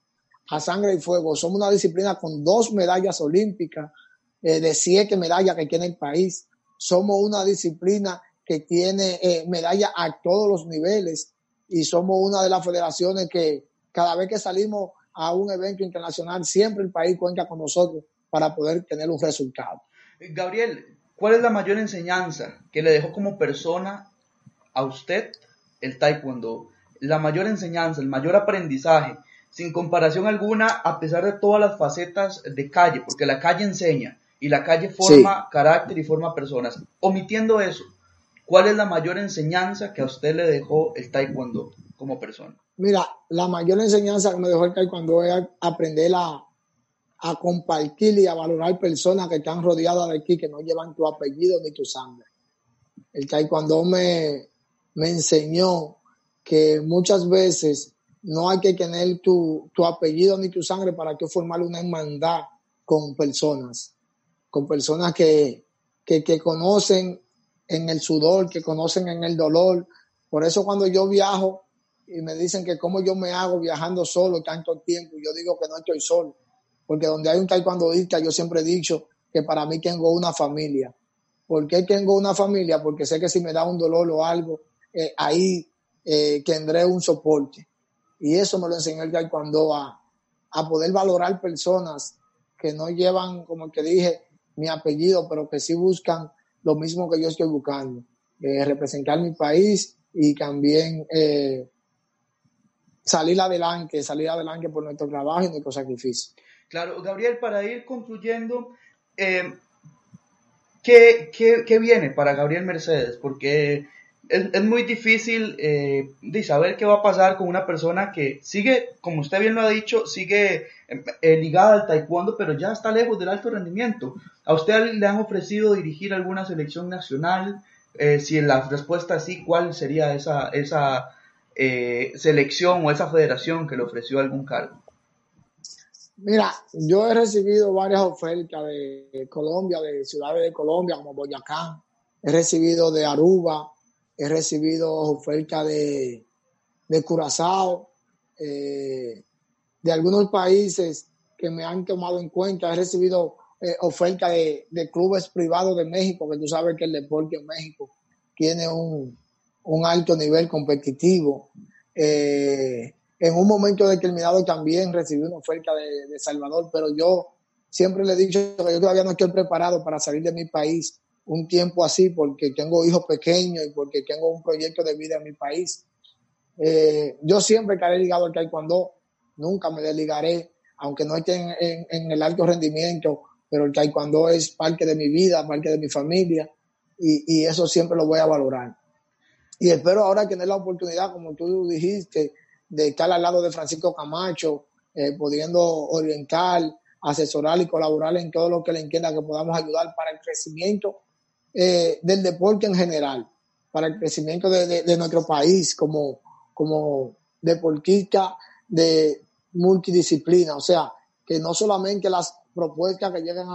A sangre y fuego. Somos una disciplina con dos medallas olímpicas, eh, de siete medallas que tiene el país. Somos una disciplina que tiene eh, medallas a todos los niveles y somos una de las federaciones que cada vez que salimos a un evento internacional, siempre el país cuenta con nosotros para poder tener un resultado. Gabriel, ¿cuál es la mayor enseñanza que le dejó como persona a usted el taekwondo? La mayor enseñanza, el mayor aprendizaje, sin comparación alguna, a pesar de todas las facetas de calle, porque la calle enseña y la calle forma carácter y forma personas. Omitiendo eso, ¿cuál es la mayor enseñanza que a usted le dejó el taekwondo como persona? Mira, la mayor enseñanza que me dejó el taekwondo es aprender a, a compartir y a valorar personas que están rodeadas de ti, que no llevan tu apellido ni tu sangre. El taekwondo me, me enseñó que muchas veces no hay que tener tu, tu apellido ni tu sangre para que formar una hermandad con personas, con personas que, que, que conocen en el sudor, que conocen en el dolor. Por eso cuando yo viajo y me dicen que cómo yo me hago viajando solo tanto tiempo, yo digo que no estoy solo porque donde hay un taekwondoista, yo siempre he dicho que para mí tengo una familia. ¿Por qué tengo una familia? Porque sé que si me da un dolor o algo, eh, ahí eh, tendré un soporte. Y eso me lo enseñó el taekwondo a, a poder valorar personas que no llevan, como que dije, mi apellido, pero que sí buscan lo mismo que yo estoy buscando, eh, representar mi país y también salir adelante, salir adelante por nuestro trabajo y nuestro sacrificio. Claro, Gabriel, para ir concluyendo, eh, ¿qué, viene para Gabriel Mercedes? Porque es, muy difícil eh, de saber qué va a pasar con una persona que sigue, como usted bien lo ha dicho, sigue eh, ligada al taekwondo, pero ya está lejos del alto rendimiento. ¿A usted le han ofrecido dirigir alguna selección nacional? si la respuesta es sí, ¿cuál sería esa, esa selección o esa federación que le ofreció algún cargo? Mira, yo he recibido varias ofertas de Colombia, de ciudades de Colombia, como Boyacá, he recibido de Aruba, he recibido oferta de, de Curazao, eh, de algunos países que me han tomado en cuenta, he recibido eh, oferta de, clubes privados de México, que tú sabes que el deporte en México tiene un, alto nivel competitivo. Eh, en un momento determinado también recibí una oferta de, de, Salvador, pero yo siempre le he dicho que yo todavía no estoy preparado para salir de mi país un tiempo así porque tengo hijos pequeños y porque tengo un proyecto de vida en mi país. Eh, yo siempre estaré ligado al taekwondo, nunca me desligaré, aunque no esté en, el alto rendimiento, pero el taekwondo es parte de mi vida, parte de mi familia y, eso siempre lo voy a valorar. Y espero ahora tener la oportunidad, como tú dijiste, de estar al lado de Francisco Camacho, eh, pudiendo orientar, asesorar y colaborar en todo lo que le entienda que podamos ayudar para el crecimiento eh, del deporte en general, para el crecimiento de, nuestro país como, como deportista de multidisciplina. O sea, que no solamente las propuestas que llegan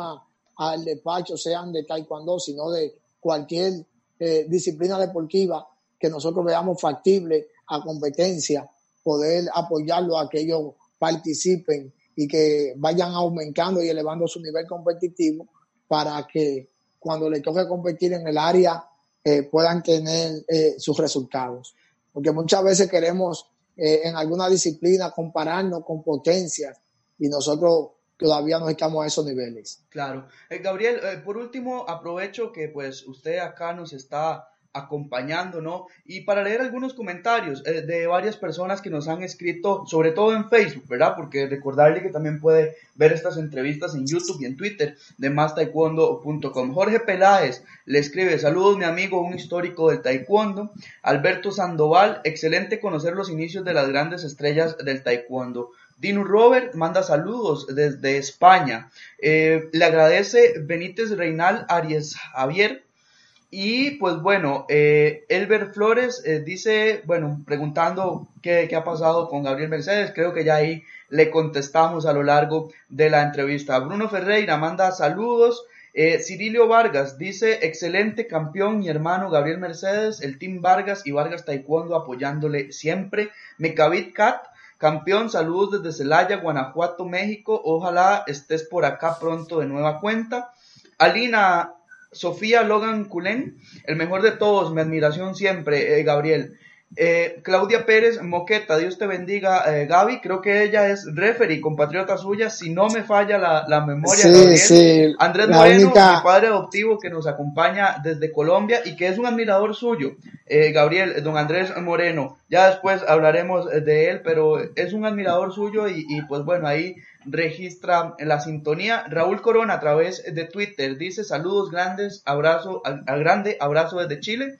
al despacho sean de taekwondo, sino de cualquier eh, disciplina deportiva que nosotros veamos factible a competencia, poder apoyarlo a que ellos participen y que vayan aumentando y elevando su nivel competitivo para que cuando le toque competir en el área eh, puedan tener eh, sus resultados. Porque muchas veces queremos eh, en alguna disciplina compararnos con potencias y nosotros todavía no estamos a esos niveles. Claro. Gabriel, por último, aprovecho que pues usted acá nos está acompañando, ¿no? Y para leer algunos comentarios eh, de varias personas que nos han escrito, sobre todo en Facebook, ¿verdad? Porque recordarle que también puede ver estas entrevistas en YouTube y en Twitter de mastaekwondo.com. Jorge Peláez le escribe, saludos mi amigo, un histórico del taekwondo. Alberto Sandoval, excelente conocer los inicios de las grandes estrellas del taekwondo. Dino Robert manda saludos desde España. Eh, le agradece Benítez Reinal Arias Javier y pues bueno, eh, Elber Flores eh, dice, bueno, preguntando qué, ha pasado con Gabriel Mercedes, creo que ya ahí le contestamos a lo largo de la entrevista. Bruno Ferreira manda saludos. Eh, Cirilio Vargas dice, excelente campeón mi hermano Gabriel Mercedes, el Team Vargas y Vargas Taekwondo apoyándole siempre. Mecavit Cat, campeón, saludos desde Celaya, Guanajuato, México. Ojalá estés por acá pronto de nueva cuenta. Alina Sofía Logan Culén, el mejor de todos, mi admiración siempre, eh, Gabriel. Eh, Claudia Pérez Moqueta, Dios te bendiga, eh, Gaby, creo que ella es referee, compatriota suya, si no me falla la, memoria. Andrés Moreno, mi padre adoptivo que nos acompaña desde Colombia y que es un admirador suyo. Gabriel, don Andrés Moreno, ya después hablaremos de él, pero es un admirador suyo y, y pues bueno, ahí registra la sintonía. Raúl Corona a través de Twitter dice saludos grandes, abrazo, al, grande abrazo desde Chile.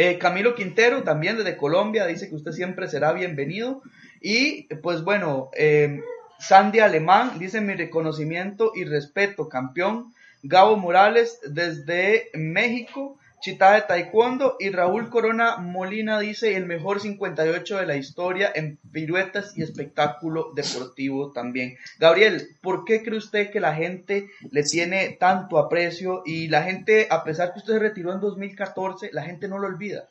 Eh, Camilo Quintero también desde Colombia dice que usted siempre será bienvenido. Y pues bueno, eh, Sandy Alemán dice mi reconocimiento y respeto, campeón. Gabo Morales desde México Chita de Taekwondo y Raúl Corona Molina dice el mejor 58 de la historia en piruetas y espectáculo deportivo también. Gabriel, ¿por qué cree usted que la gente le tiene tanto aprecio y la gente, a pesar que usted se retiró en 2014, la gente no lo olvida?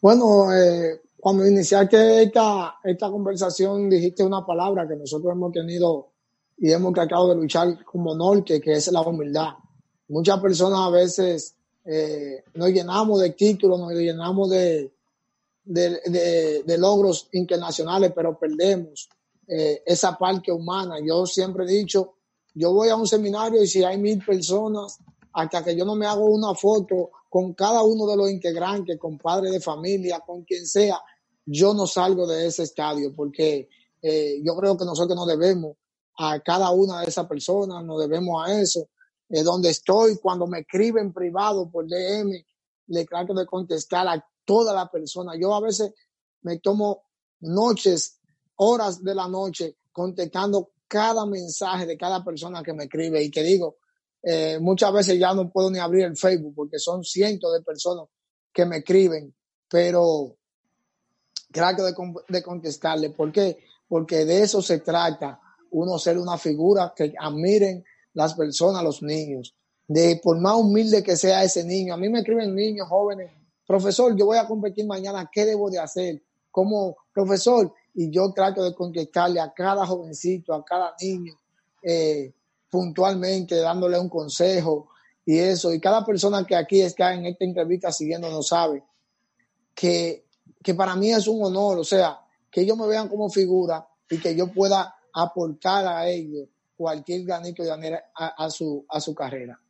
Bueno, eh, cuando iniciaste esta, esta conversación dijiste una palabra que nosotros hemos tenido y hemos tratado de luchar como norte, que es la humildad Muchas personas a veces eh, nos llenamos de títulos, nos llenamos de, logros internacionales, pero perdemos eh, esa parte humana. Yo siempre he dicho, yo voy a un seminario y si hay mil personas, hasta que yo no me hago una foto con cada uno de los integrantes, con padre de familia, con quien sea, yo no salgo de ese estadio porque eh, yo creo que nosotros nos debemos a cada una de esas personas, nos debemos a eso de donde estoy, cuando me escriben privado por DM, le trato de contestar a toda la persona. Yo a veces me tomo noches, horas de la noche, contestando cada mensaje de cada persona que me escribe y que digo, eh, muchas veces ya no puedo ni abrir el Facebook porque son cientos de personas que me escriben, pero trato de, de contestarle. ¿Por qué? Porque de eso se trata, uno ser una figura que admiren las personas, los niños. de por más humilde que sea ese niño. A mí me escriben niños jóvenes, profesor, yo voy a competir mañana, ¿qué debo de hacer? Como profesor, y yo trato de contestarle a cada jovencito, a cada niño, eh, puntualmente, dándole un consejo y eso. Y cada persona que aquí está en esta entrevista siguiendo no sabe que, que para mí es un honor, o sea, que ellos me vean como figura y que yo pueda aportar a ellos cualquier granito de manera a, su, a su carrera.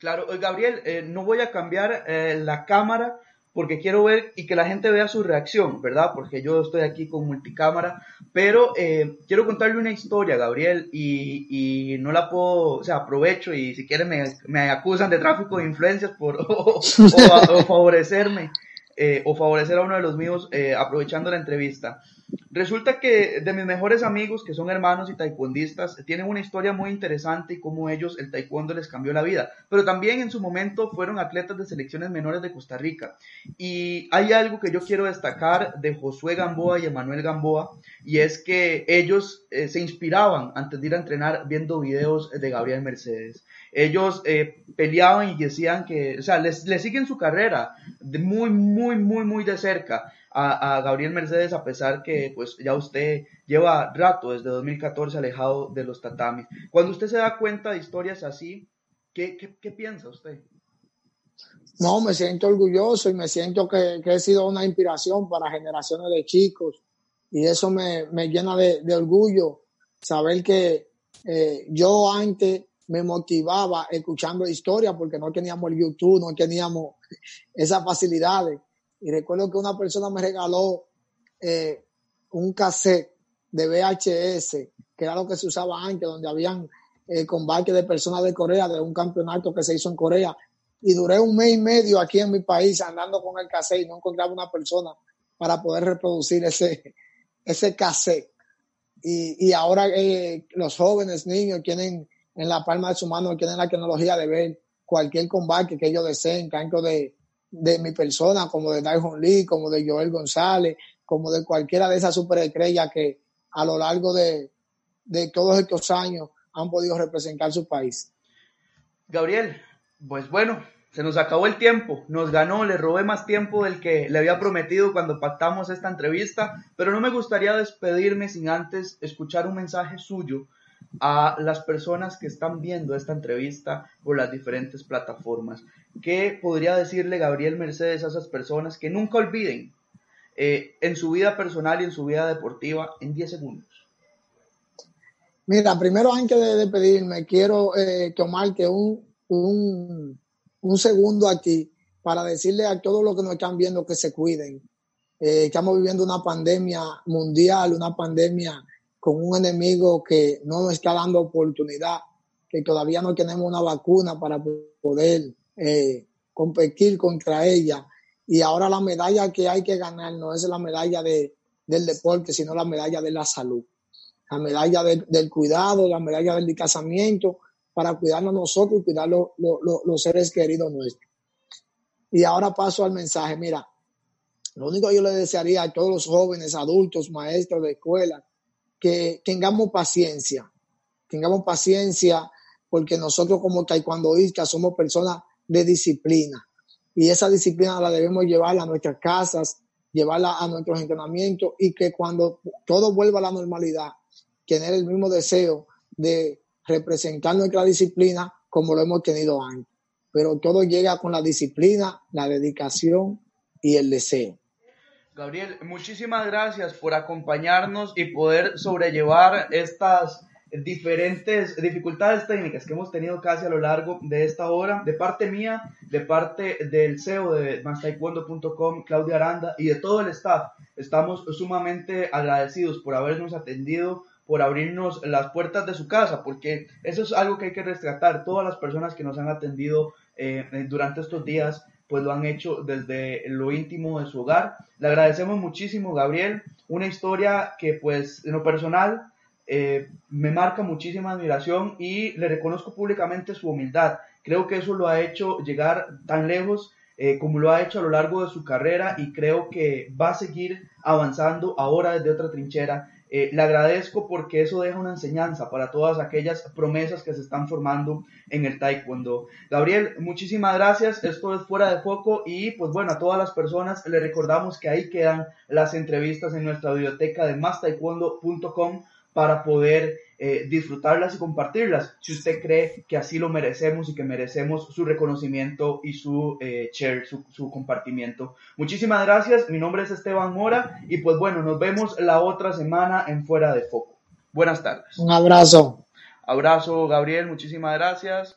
Claro, Gabriel, eh, no voy a cambiar eh, la cámara porque quiero ver y que la gente vea su reacción, ¿verdad? Porque yo estoy aquí con multicámara, pero eh, quiero contarle una historia, Gabriel, y, no la puedo, o sea, aprovecho y si quieren me, acusan de tráfico de influencias por, o, favorecerme. Eh, o favorecer a uno de los míos eh, aprovechando la entrevista. Resulta que de mis mejores amigos, que son hermanos y taekwondistas, tienen una historia muy interesante y cómo ellos, el taekwondo les cambió la vida. Pero también en su momento fueron atletas de selecciones menores de Costa Rica. Y hay algo que yo quiero destacar de Josué Gamboa y Emanuel Gamboa, y es que ellos eh, se inspiraban antes de ir a entrenar viendo videos de Gabriel Mercedes ellos eh, peleaban y decían que, o sea, les, siguen su carrera muy, muy, muy, muy de cerca a, Gabriel Mercedes, a pesar que, pues, ya usted lleva rato, desde 2014, alejado de los tatamis. Cuando usted se da cuenta de historias así, ¿qué, qué, piensa usted? No, me siento orgulloso y me siento que, he sido una inspiración para generaciones de chicos y eso me, llena de, orgullo saber que eh, yo antes me motivaba escuchando historias porque no teníamos el YouTube, no teníamos esas facilidades. Y recuerdo que una persona me regaló eh, un cassette de VHS, que era lo que se usaba antes, donde habían eh, combates de personas de Corea, de un campeonato que se hizo en Corea. Y duré un mes y medio aquí en mi país andando con el cassette y no encontraba una persona para poder reproducir ese, ese cassette. Y, y ahora eh, los jóvenes, niños, tienen en la palma de su mano tienen la tecnología de ver cualquier combate que ellos deseen, tanto de, de mi persona, como de Daihon Lee, como de Joel González, como de cualquiera de esas superestrellas que a lo largo de, de todos estos años han podido representar su país. Gabriel, pues bueno, se nos acabó el tiempo, nos ganó, le robé más tiempo del que le había prometido cuando pactamos esta entrevista, pero no me gustaría despedirme sin antes escuchar un mensaje suyo a las personas que están viendo esta entrevista por las diferentes plataformas. ¿Qué podría decirle Gabriel Mercedes a esas personas que nunca olviden eh, en su vida personal y en su vida deportiva en 10 segundos? Mira, primero antes de despedirme, quiero eh, tomarte un, un, un, segundo aquí para decirle a todos los que nos están viendo que se cuiden. Eh, estamos viviendo una pandemia mundial, una pandemia con un enemigo que no nos está dando oportunidad, que todavía no tenemos una vacuna para poder eh, competir contra ella. Y ahora la medalla que hay que ganar no es la medalla de, del deporte, sino la medalla de la salud. La medalla del cuidado, la medalla del casamiento, para cuidarnos nosotros y cuidar los seres queridos nuestros. Y ahora paso al mensaje. Mira, lo único que yo le desearía a todos los jóvenes, adultos, maestros de escuela, que tengamos paciencia, tengamos paciencia porque nosotros como taekwondoistas somos personas de disciplina y esa disciplina la debemos llevar a nuestras casas, llevarla a nuestros entrenamientos y que cuando todo vuelva a la normalidad, tener el mismo deseo de representar nuestra disciplina como lo hemos tenido antes. Pero todo llega con la disciplina, la dedicación y el deseo. Gabriel, muchísimas gracias por acompañarnos y poder sobrellevar estas diferentes dificultades técnicas que hemos tenido casi a lo largo de esta hora, de parte mía, de parte del CEO de mastaekwondo.com, Claudia Aranda, y de todo el staff. Estamos sumamente agradecidos por habernos atendido, por abrirnos las puertas de su casa, porque eso es algo que hay que rescatar. Todas las personas que nos han atendido eh, durante estos días pues lo han hecho desde lo íntimo de su hogar. Le agradecemos muchísimo, Gabriel, una historia que pues en lo personal eh, me marca muchísima admiración y le reconozco públicamente su humildad. Creo que eso lo ha hecho llegar tan lejos eh, como lo ha hecho a lo largo de su carrera y creo que va a seguir avanzando ahora desde otra trinchera eh, le agradezco porque eso deja una enseñanza para todas aquellas promesas que se están formando en el taekwondo. Gabriel, muchísimas gracias. Esto es fuera de foco y pues bueno, a todas las personas le recordamos que ahí quedan las entrevistas en nuestra biblioteca de mastaekwondo.com para poder eh, disfrutarlas y compartirlas si usted cree que así lo merecemos y que merecemos su reconocimiento y su eh, share, su, su, compartimiento. Muchísimas gracias, mi nombre es Esteban Mora y pues bueno, nos vemos la otra semana en Fuera de Foco. Buenas tardes. Un abrazo. Abrazo, Gabriel, muchísimas gracias.